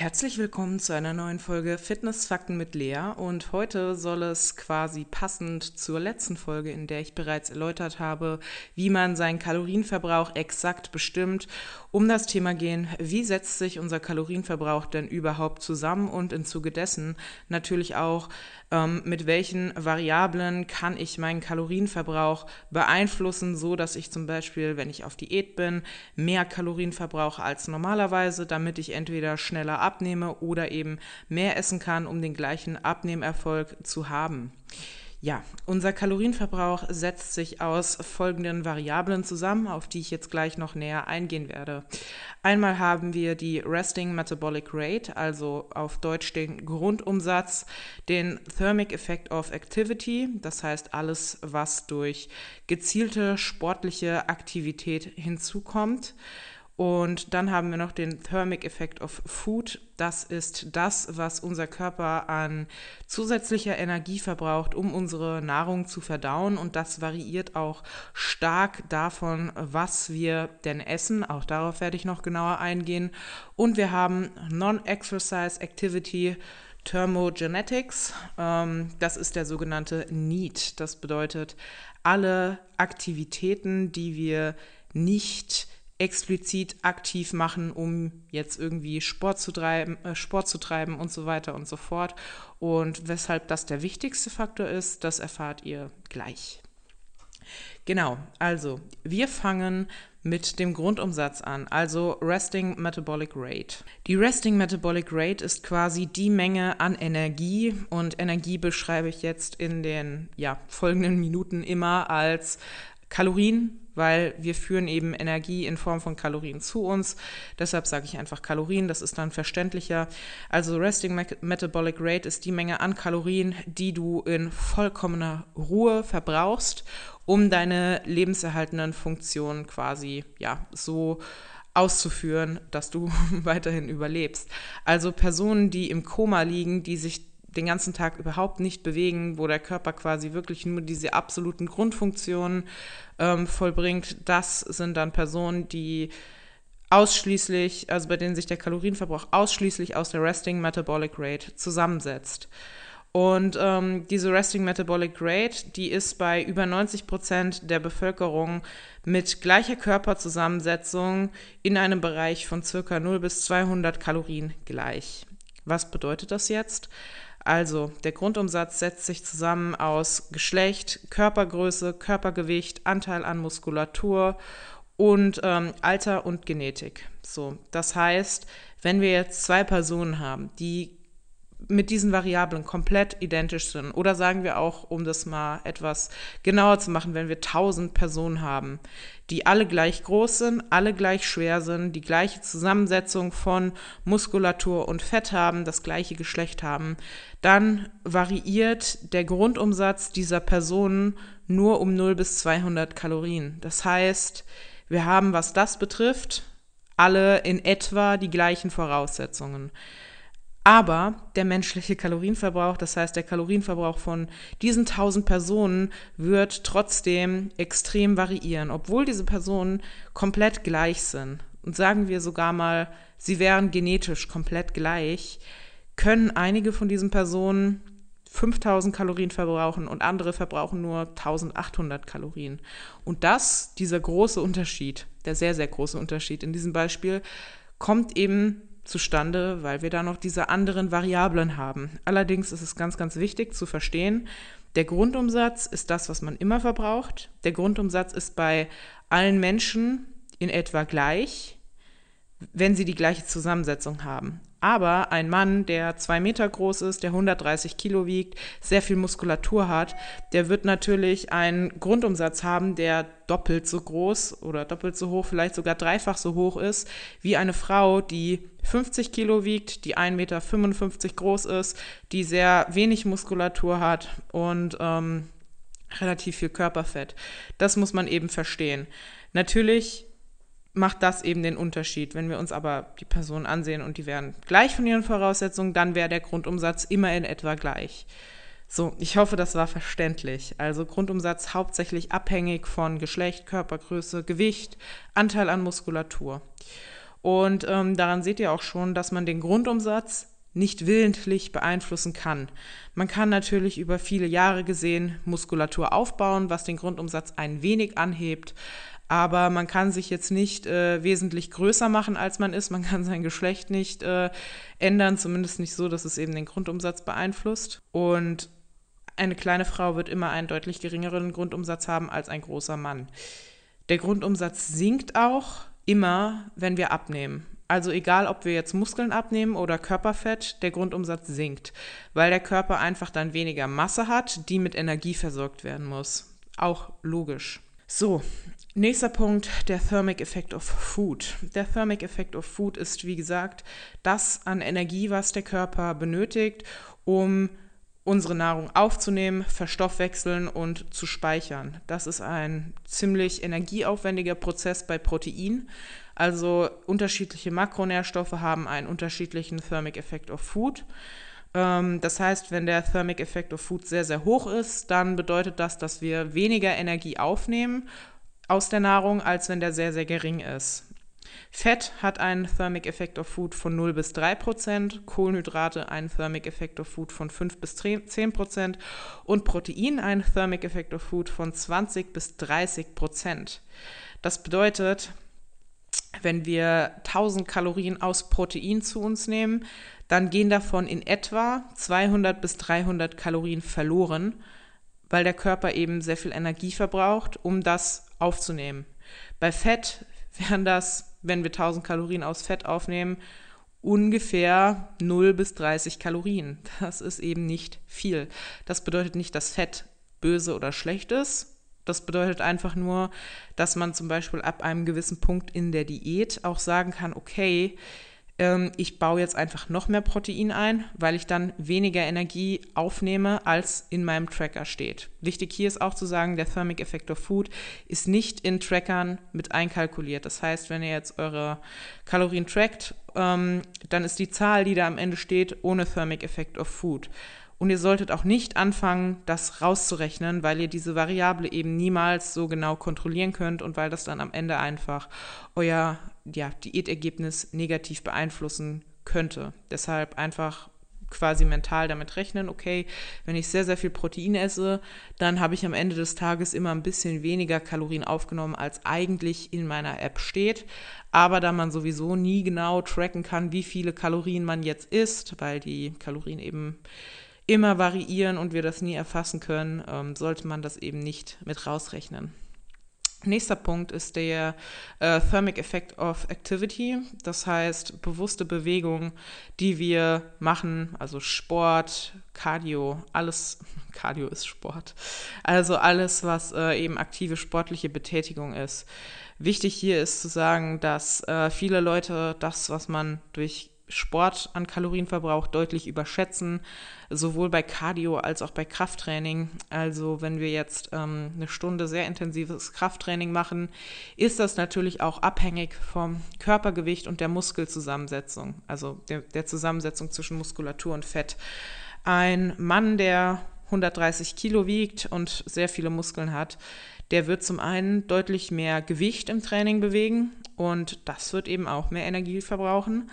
Herzlich willkommen zu einer neuen Folge Fitnessfakten mit Lea. Und heute soll es quasi passend zur letzten Folge, in der ich bereits erläutert habe, wie man seinen Kalorienverbrauch exakt bestimmt, um das Thema gehen, wie setzt sich unser Kalorienverbrauch denn überhaupt zusammen und im Zuge dessen natürlich auch, ähm, mit welchen Variablen kann ich meinen Kalorienverbrauch beeinflussen, so dass ich zum Beispiel, wenn ich auf Diät bin, mehr Kalorien verbrauche als normalerweise, damit ich entweder schneller abnehme oder eben mehr essen kann, um den gleichen Abnehmerfolg zu haben. Ja, unser Kalorienverbrauch setzt sich aus folgenden Variablen zusammen, auf die ich jetzt gleich noch näher eingehen werde. Einmal haben wir die Resting Metabolic Rate, also auf Deutsch den Grundumsatz, den Thermic Effect of Activity, das heißt alles, was durch gezielte sportliche Aktivität hinzukommt. Und dann haben wir noch den Thermic Effect of Food. Das ist das, was unser Körper an zusätzlicher Energie verbraucht, um unsere Nahrung zu verdauen. Und das variiert auch stark davon, was wir denn essen. Auch darauf werde ich noch genauer eingehen. Und wir haben Non-Exercise Activity. Thermogenetics, ähm, das ist der sogenannte NEAT. Das bedeutet alle Aktivitäten, die wir nicht explizit aktiv machen, um jetzt irgendwie Sport zu treiben, äh, Sport zu treiben und so weiter und so fort. Und weshalb das der wichtigste Faktor ist, das erfahrt ihr gleich. Genau, also wir fangen mit dem Grundumsatz an, also Resting Metabolic Rate. Die Resting Metabolic Rate ist quasi die Menge an Energie und Energie beschreibe ich jetzt in den ja, folgenden Minuten immer als Kalorien weil wir führen eben Energie in Form von Kalorien zu uns. Deshalb sage ich einfach Kalorien, das ist dann verständlicher. Also Resting Metabolic Rate ist die Menge an Kalorien, die du in vollkommener Ruhe verbrauchst, um deine lebenserhaltenden Funktionen quasi ja so auszuführen, dass du weiterhin überlebst. Also Personen, die im Koma liegen, die sich den ganzen Tag überhaupt nicht bewegen, wo der Körper quasi wirklich nur diese absoluten Grundfunktionen ähm, vollbringt, das sind dann Personen, die ausschließlich, also bei denen sich der Kalorienverbrauch ausschließlich aus der Resting Metabolic Rate zusammensetzt. Und ähm, diese Resting Metabolic Rate, die ist bei über 90 Prozent der Bevölkerung mit gleicher Körperzusammensetzung in einem Bereich von circa 0 bis 200 Kalorien gleich. Was bedeutet das jetzt? Also, der Grundumsatz setzt sich zusammen aus Geschlecht, Körpergröße, Körpergewicht, Anteil an Muskulatur und ähm, Alter und Genetik. So, das heißt, wenn wir jetzt zwei Personen haben, die mit diesen Variablen komplett identisch sind. Oder sagen wir auch, um das mal etwas genauer zu machen, wenn wir 1000 Personen haben, die alle gleich groß sind, alle gleich schwer sind, die gleiche Zusammensetzung von Muskulatur und Fett haben, das gleiche Geschlecht haben, dann variiert der Grundumsatz dieser Personen nur um 0 bis 200 Kalorien. Das heißt, wir haben, was das betrifft, alle in etwa die gleichen Voraussetzungen. Aber der menschliche Kalorienverbrauch, das heißt der Kalorienverbrauch von diesen 1000 Personen, wird trotzdem extrem variieren, obwohl diese Personen komplett gleich sind. Und sagen wir sogar mal, sie wären genetisch komplett gleich, können einige von diesen Personen 5000 Kalorien verbrauchen und andere verbrauchen nur 1800 Kalorien. Und das, dieser große Unterschied, der sehr, sehr große Unterschied in diesem Beispiel, kommt eben zustande, weil wir da noch diese anderen Variablen haben. Allerdings ist es ganz, ganz wichtig zu verstehen, der Grundumsatz ist das, was man immer verbraucht. Der Grundumsatz ist bei allen Menschen in etwa gleich, wenn sie die gleiche Zusammensetzung haben. Aber ein Mann, der zwei Meter groß ist, der 130 Kilo wiegt, sehr viel Muskulatur hat, der wird natürlich einen Grundumsatz haben, der doppelt so groß oder doppelt so hoch, vielleicht sogar dreifach so hoch ist, wie eine Frau, die 50 Kilo wiegt, die 1,55 Meter groß ist, die sehr wenig Muskulatur hat und ähm, relativ viel Körperfett. Das muss man eben verstehen. Natürlich macht das eben den Unterschied. Wenn wir uns aber die Personen ansehen und die wären gleich von ihren Voraussetzungen, dann wäre der Grundumsatz immer in etwa gleich. So, ich hoffe, das war verständlich. Also Grundumsatz hauptsächlich abhängig von Geschlecht, Körpergröße, Gewicht, Anteil an Muskulatur. Und ähm, daran seht ihr auch schon, dass man den Grundumsatz nicht willentlich beeinflussen kann. Man kann natürlich über viele Jahre gesehen Muskulatur aufbauen, was den Grundumsatz ein wenig anhebt, aber man kann sich jetzt nicht äh, wesentlich größer machen, als man ist. Man kann sein Geschlecht nicht äh, ändern, zumindest nicht so, dass es eben den Grundumsatz beeinflusst. Und eine kleine Frau wird immer einen deutlich geringeren Grundumsatz haben als ein großer Mann. Der Grundumsatz sinkt auch immer, wenn wir abnehmen. Also egal, ob wir jetzt Muskeln abnehmen oder Körperfett, der Grundumsatz sinkt, weil der Körper einfach dann weniger Masse hat, die mit Energie versorgt werden muss. Auch logisch. So, Nächster Punkt, der Thermic Effect of Food. Der Thermic Effect of Food ist, wie gesagt, das an Energie, was der Körper benötigt, um unsere Nahrung aufzunehmen, verstoffwechseln und zu speichern. Das ist ein ziemlich energieaufwendiger Prozess bei Protein. Also unterschiedliche Makronährstoffe haben einen unterschiedlichen Thermic Effect of Food. Ähm, das heißt, wenn der Thermic Effect of Food sehr, sehr hoch ist, dann bedeutet das, dass wir weniger Energie aufnehmen aus der Nahrung, als wenn der sehr, sehr gering ist. Fett hat einen Thermic Effect of Food von 0 bis 3 Prozent, Kohlenhydrate einen Thermic Effect of Food von 5 bis 10 Prozent und Protein einen Thermic Effect of Food von 20 bis 30 Prozent. Das bedeutet, wenn wir 1000 Kalorien aus Protein zu uns nehmen, dann gehen davon in etwa 200 bis 300 Kalorien verloren, weil der Körper eben sehr viel Energie verbraucht, um das aufzunehmen. Bei Fett wären das, wenn wir 1000 Kalorien aus Fett aufnehmen, ungefähr 0 bis 30 Kalorien. Das ist eben nicht viel. Das bedeutet nicht, dass Fett böse oder schlecht ist. Das bedeutet einfach nur, dass man zum Beispiel ab einem gewissen Punkt in der Diät auch sagen kann, okay, ähm, ich baue jetzt einfach noch mehr Protein ein, weil ich dann weniger Energie aufnehme, als in meinem Tracker steht. Wichtig hier ist auch zu sagen, der Thermic Effect of Food ist nicht in Trackern mit einkalkuliert. Das heißt, wenn ihr jetzt eure Kalorien trackt, ähm, dann ist die Zahl, die da am Ende steht, ohne Thermic Effect of Food. Und ihr solltet auch nicht anfangen, das rauszurechnen, weil ihr diese Variable eben niemals so genau kontrollieren könnt und weil das dann am Ende einfach euer ja, Diätergebnis negativ beeinflussen könnte. Deshalb einfach quasi mental damit rechnen, okay, wenn ich sehr, sehr viel Protein esse, dann habe ich am Ende des Tages immer ein bisschen weniger Kalorien aufgenommen, als eigentlich in meiner App steht. Aber da man sowieso nie genau tracken kann, wie viele Kalorien man jetzt isst, weil die Kalorien eben immer variieren und wir das nie erfassen können, ähm, sollte man das eben nicht mit rausrechnen. Nächster Punkt ist der äh, Thermic Effect of Activity, das heißt bewusste Bewegung, die wir machen, also Sport, Cardio, alles, Cardio ist Sport, also alles, was äh, eben aktive sportliche Betätigung ist. Wichtig hier ist zu sagen, dass äh, viele Leute das, was man durch Sport an Kalorienverbrauch deutlich überschätzen, sowohl bei Cardio als auch bei Krafttraining. Also wenn wir jetzt ähm, eine Stunde sehr intensives Krafttraining machen, ist das natürlich auch abhängig vom Körpergewicht und der Muskelzusammensetzung, also der, der Zusammensetzung zwischen Muskulatur und Fett. Ein Mann, der 130 Kilo wiegt und sehr viele Muskeln hat, der wird zum einen deutlich mehr Gewicht im Training bewegen und das wird eben auch mehr Energie verbrauchen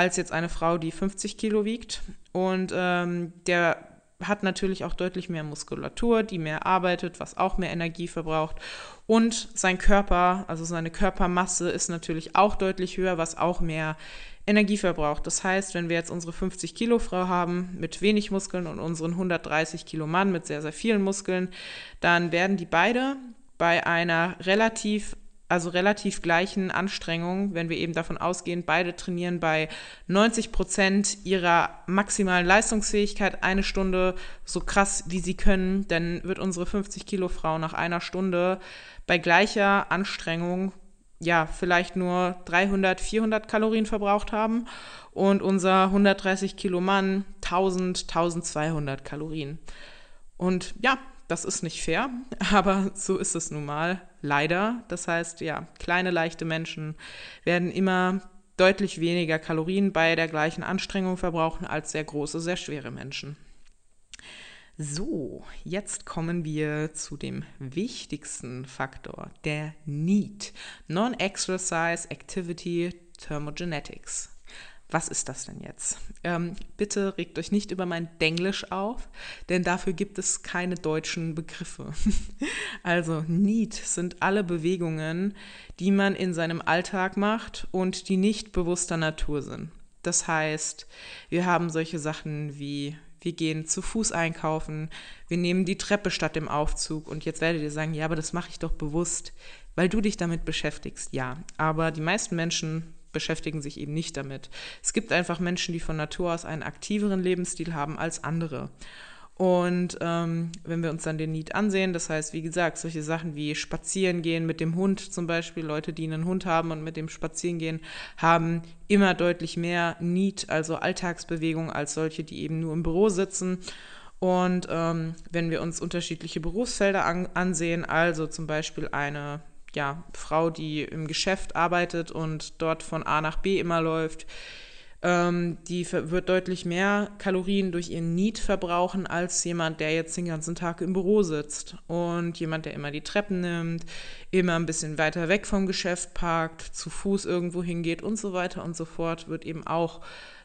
als jetzt eine Frau, die 50 Kilo wiegt. Und ähm, der hat natürlich auch deutlich mehr Muskulatur, die mehr arbeitet, was auch mehr Energie verbraucht. Und sein Körper, also seine Körpermasse ist natürlich auch deutlich höher, was auch mehr Energie verbraucht. Das heißt, wenn wir jetzt unsere 50 Kilo Frau haben mit wenig Muskeln und unseren 130 Kilo Mann mit sehr, sehr vielen Muskeln, dann werden die beide bei einer relativ also relativ gleichen Anstrengungen, wenn wir eben davon ausgehen, beide trainieren bei 90 Prozent ihrer maximalen Leistungsfähigkeit eine Stunde so krass, wie sie können, dann wird unsere 50 Kilo Frau nach einer Stunde bei gleicher Anstrengung ja vielleicht nur 300, 400 Kalorien verbraucht haben und unser 130 Kilo Mann 1000, 1200 Kalorien. Und ja, das ist nicht fair, aber so ist es nun mal, leider. Das heißt, ja, kleine, leichte Menschen werden immer deutlich weniger Kalorien bei der gleichen Anstrengung verbrauchen als sehr große, sehr schwere Menschen. So, jetzt kommen wir zu dem wichtigsten Faktor, der Need. Non-Exercise Activity Thermogenetics. Was ist das denn jetzt? Ähm, bitte regt euch nicht über mein Denglisch auf, denn dafür gibt es keine deutschen Begriffe. also NEAT sind alle Bewegungen, die man in seinem Alltag macht und die nicht bewusster Natur sind. Das heißt, wir haben solche Sachen wie wir gehen zu Fuß einkaufen, wir nehmen die Treppe statt dem Aufzug und jetzt werdet ihr sagen, ja, aber das mache ich doch bewusst, weil du dich damit beschäftigst. Ja, aber die meisten Menschen beschäftigen sich eben nicht damit. Es gibt einfach Menschen, die von Natur aus einen aktiveren Lebensstil haben als andere. Und ähm, wenn wir uns dann den Need ansehen, das heißt, wie gesagt, solche Sachen wie Spazieren gehen mit dem Hund zum Beispiel, Leute, die einen Hund haben und mit dem Spazieren gehen, haben immer deutlich mehr Need, also Alltagsbewegung, als solche, die eben nur im Büro sitzen. Und ähm, wenn wir uns unterschiedliche Berufsfelder an, ansehen, also zum Beispiel eine ja, Frau, die im Geschäft arbeitet und dort von A nach B immer läuft, ähm, die wird deutlich mehr Kalorien durch ihren Need verbrauchen als jemand, der jetzt den ganzen Tag im Büro sitzt. Und jemand, der immer die Treppen nimmt, immer ein bisschen weiter weg vom Geschäft parkt, zu Fuß irgendwo hingeht und so weiter und so fort, wird eben auch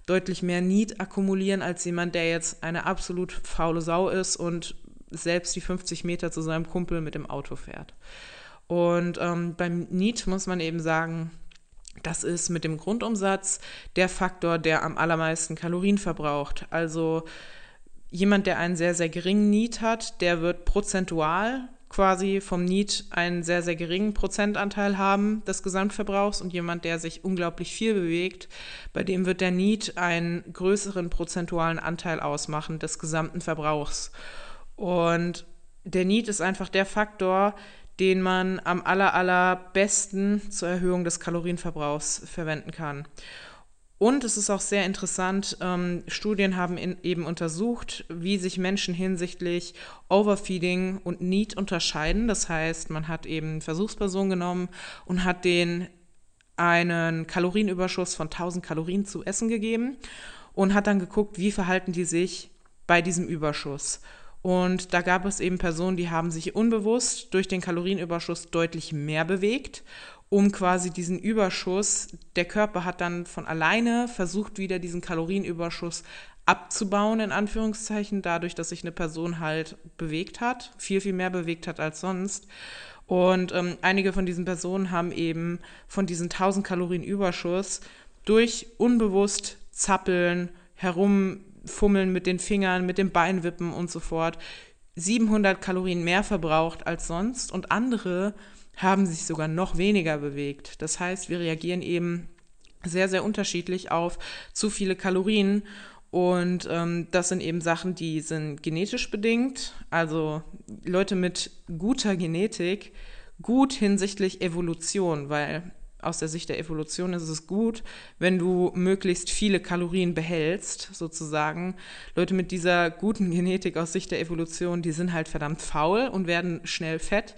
deutlich mehr Need akkumulieren als jemand, der jetzt eine absolut faule Sau ist und selbst die 50 Meter zu seinem Kumpel mit dem Auto fährt. Und ähm, beim Need muss man eben sagen, das ist mit dem Grundumsatz der Faktor, der am allermeisten Kalorien verbraucht. Also jemand, der einen sehr, sehr geringen Need hat, der wird prozentual quasi vom Need einen sehr, sehr geringen Prozentanteil haben des Gesamtverbrauchs und jemand, der sich unglaublich viel bewegt, bei dem wird der Need einen größeren prozentualen Anteil ausmachen des gesamten Verbrauchs. Und der Need ist einfach der Faktor, den man am aller, allerbesten zur Erhöhung des Kalorienverbrauchs verwenden kann. Und es ist auch sehr interessant, ähm, Studien haben in, eben untersucht, wie sich Menschen hinsichtlich Overfeeding und Need unterscheiden. Das heißt, man hat eben Versuchspersonen genommen und hat denen einen Kalorienüberschuss von 1000 Kalorien zu essen gegeben und hat dann geguckt, wie verhalten die sich bei diesem Überschuss. Und da gab es eben Personen, die haben sich unbewusst durch den Kalorienüberschuss deutlich mehr bewegt, um quasi diesen Überschuss, der Körper hat dann von alleine versucht, wieder diesen Kalorienüberschuss abzubauen, in Anführungszeichen, dadurch, dass sich eine Person halt bewegt hat, viel, viel mehr bewegt hat als sonst. Und ähm, einige von diesen Personen haben eben von diesen 1000 Kalorien Überschuss durch unbewusst Zappeln, herum Fummeln mit den Fingern, mit dem Beinwippen und so fort 700 Kalorien mehr verbraucht als sonst und andere haben sich sogar noch weniger bewegt. Das heißt, wir reagieren eben sehr, sehr unterschiedlich auf zu viele Kalorien. Und ähm, das sind eben Sachen, die sind genetisch bedingt. Also Leute mit guter Genetik, gut hinsichtlich Evolution, weil aus der Sicht der Evolution ist es gut, wenn du möglichst viele Kalorien behältst, sozusagen. Leute mit dieser guten Genetik aus Sicht der Evolution, die sind halt verdammt faul und werden schnell fett.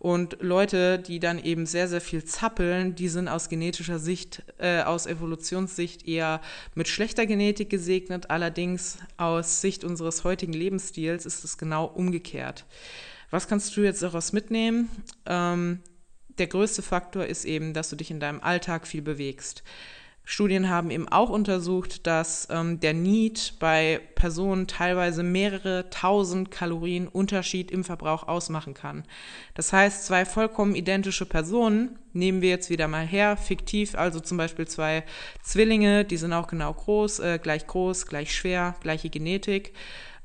Und Leute, die dann eben sehr, sehr viel zappeln, die sind aus genetischer Sicht, äh, aus Evolutionssicht eher mit schlechter Genetik gesegnet. Allerdings aus Sicht unseres heutigen Lebensstils ist es genau umgekehrt. Was kannst du jetzt daraus mitnehmen? Ähm, der größte Faktor ist eben, dass du dich in deinem Alltag viel bewegst. Studien haben eben auch untersucht, dass ähm, der Need bei Personen teilweise mehrere tausend Kalorien Unterschied im Verbrauch ausmachen kann. Das heißt, zwei vollkommen identische Personen, nehmen wir jetzt wieder mal her, fiktiv, also zum Beispiel zwei Zwillinge, die sind auch genau groß, äh, gleich groß, gleich schwer, gleiche Genetik.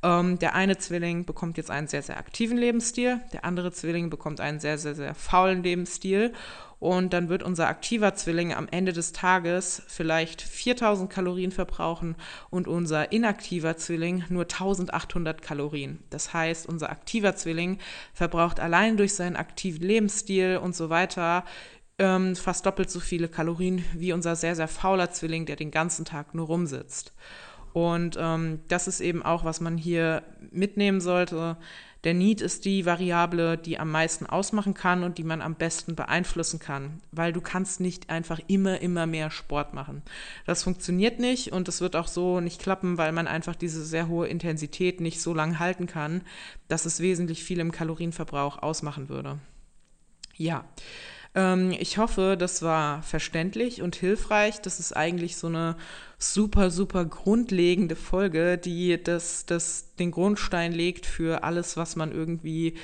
Ähm, der eine Zwilling bekommt jetzt einen sehr, sehr aktiven Lebensstil, der andere Zwilling bekommt einen sehr, sehr, sehr faulen Lebensstil. Und dann wird unser aktiver Zwilling am Ende des Tages vielleicht 4000 Kalorien verbrauchen und unser inaktiver Zwilling nur 1800 Kalorien. Das heißt, unser aktiver Zwilling verbraucht allein durch seinen aktiven Lebensstil und so weiter ähm, fast doppelt so viele Kalorien wie unser sehr, sehr fauler Zwilling, der den ganzen Tag nur rumsitzt. Und ähm, das ist eben auch, was man hier mitnehmen sollte. Der Need ist die Variable, die am meisten ausmachen kann und die man am besten beeinflussen kann, weil du kannst nicht einfach immer, immer mehr Sport machen. Das funktioniert nicht und es wird auch so nicht klappen, weil man einfach diese sehr hohe Intensität nicht so lange halten kann, dass es wesentlich viel im Kalorienverbrauch ausmachen würde. Ja, Ähm, ich hoffe, das war verständlich und hilfreich. Das ist eigentlich so eine super, super grundlegende Folge, die das, das den Grundstein legt für alles, was man irgendwie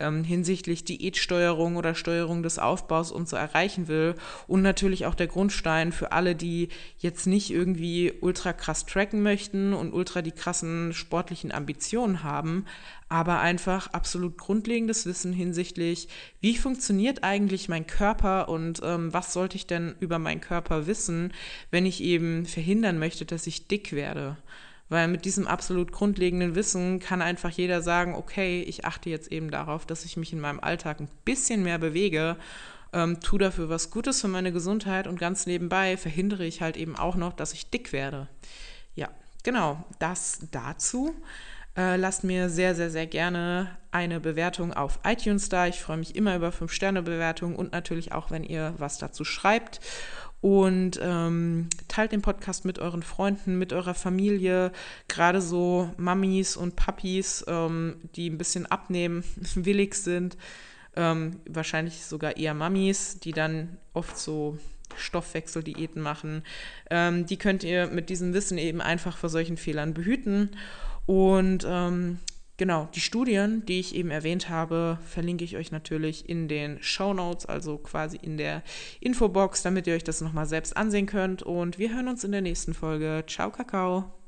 ähm, hinsichtlich Diätsteuerung oder Steuerung des Aufbaus und so erreichen will. Und natürlich auch der Grundstein für alle, die jetzt nicht irgendwie ultra krass tracken möchten und ultra die krassen sportlichen Ambitionen haben, aber einfach absolut grundlegendes Wissen hinsichtlich, wie funktioniert eigentlich mein Körper und ähm, was sollte ich denn über meinen Körper wissen, wenn ich eben verhindern möchte, dass ich dick werde. Weil mit diesem absolut grundlegenden Wissen kann einfach jeder sagen, okay, ich achte jetzt eben darauf, dass ich mich in meinem Alltag ein bisschen mehr bewege, ähm, tu dafür was Gutes für meine Gesundheit und ganz nebenbei verhindere ich halt eben auch noch, dass ich dick werde. Ja, genau, das dazu. Äh, lasst mir sehr, sehr, sehr gerne eine Bewertung auf iTunes da. Ich freue mich immer über 5-Sterne-Bewertungen und natürlich auch, wenn ihr was dazu schreibt und ähm, teilt den Podcast mit euren Freunden, mit eurer Familie, gerade so Mamis und Papis, ähm, die ein bisschen abnehmen, willig sind, ähm, wahrscheinlich sogar eher Mamis, die dann oft so Stoffwechseldiäten machen. Ähm, die könnt ihr mit diesem Wissen eben einfach vor solchen Fehlern behüten. Und ähm, Genau, die Studien, die ich eben erwähnt habe, verlinke ich euch natürlich in den Show Notes, also quasi in der Infobox, damit ihr euch das nochmal selbst ansehen könnt. Und wir hören uns in der nächsten Folge. Ciao, Kakao.